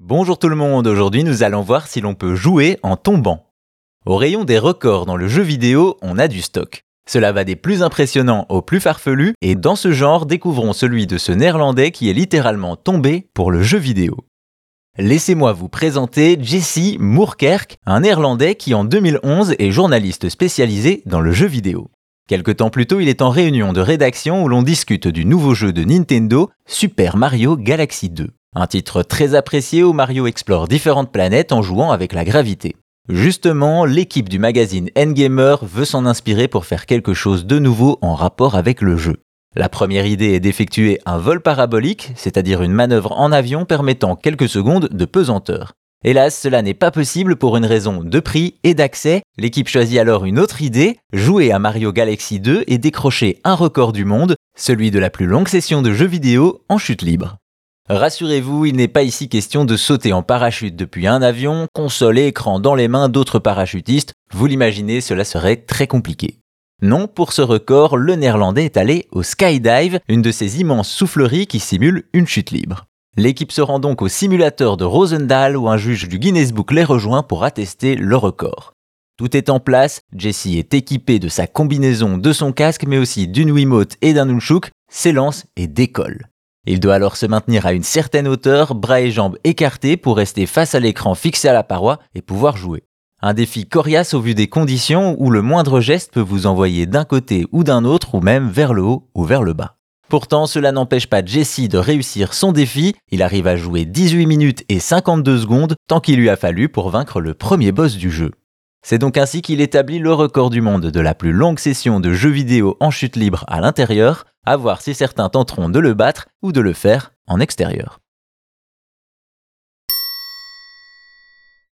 Bonjour tout le monde, aujourd'hui nous allons voir si l'on peut jouer en tombant. Au rayon des records dans le jeu vidéo, on a du stock. Cela va des plus impressionnants aux plus farfelus, et dans ce genre, découvrons celui de ce néerlandais qui est littéralement tombé pour le jeu vidéo. Laissez-moi vous présenter Jesse Moerkerk, un néerlandais qui en 2011 est journaliste spécialisé dans le jeu vidéo. Quelque temps plus tôt, il est en réunion de rédaction où l'on discute du nouveau jeu de Nintendo, Super Mario Galaxy 2. Un titre très apprécié où Mario explore différentes planètes en jouant avec la gravité. Justement, l'équipe du magazine Endgamer veut s'en inspirer pour faire quelque chose de nouveau en rapport avec le jeu. La première idée est d'effectuer un vol parabolique, c'est-à-dire une manœuvre en avion permettant quelques secondes de pesanteur. Hélas, cela n'est pas possible pour une raison de prix et d'accès. L'équipe choisit alors une autre idée, jouer à Mario Galaxy 2 et décrocher un record du monde, celui de la plus longue session de jeux vidéo en chute libre. Rassurez-vous, il n'est pas ici question de sauter en parachute depuis un avion, console et écran dans les mains d'autres parachutistes. Vous l'imaginez, cela serait très compliqué. Non, pour ce record, le néerlandais est allé au skydive, une de ces immenses souffleries qui simulent une chute libre. L'équipe se rend donc au simulateur de Rosendal où un juge du Guinness Book les rejoint pour attester le record. Tout est en place, Jesse est équipé de sa combinaison, de son casque mais aussi d'une Wiimote et d'un Nunchuk, s'élance et décolle. Il doit alors se maintenir à une certaine hauteur, bras et jambes écartés pour rester face à l'écran fixé à la paroi et pouvoir jouer. Un défi coriace au vu des conditions où le moindre geste peut vous envoyer d'un côté ou d'un autre ou même vers le haut ou vers le bas. Pourtant, cela n'empêche pas Jesse de réussir son défi. Il arrive à jouer 18 minutes et 52 secondes, tant qu'il lui a fallu pour vaincre le premier boss du jeu. C'est donc ainsi qu'il établit le record du monde de la plus longue session de jeux vidéo en chute libre à l'intérieur, à voir si certains tenteront de le battre ou de le faire en extérieur.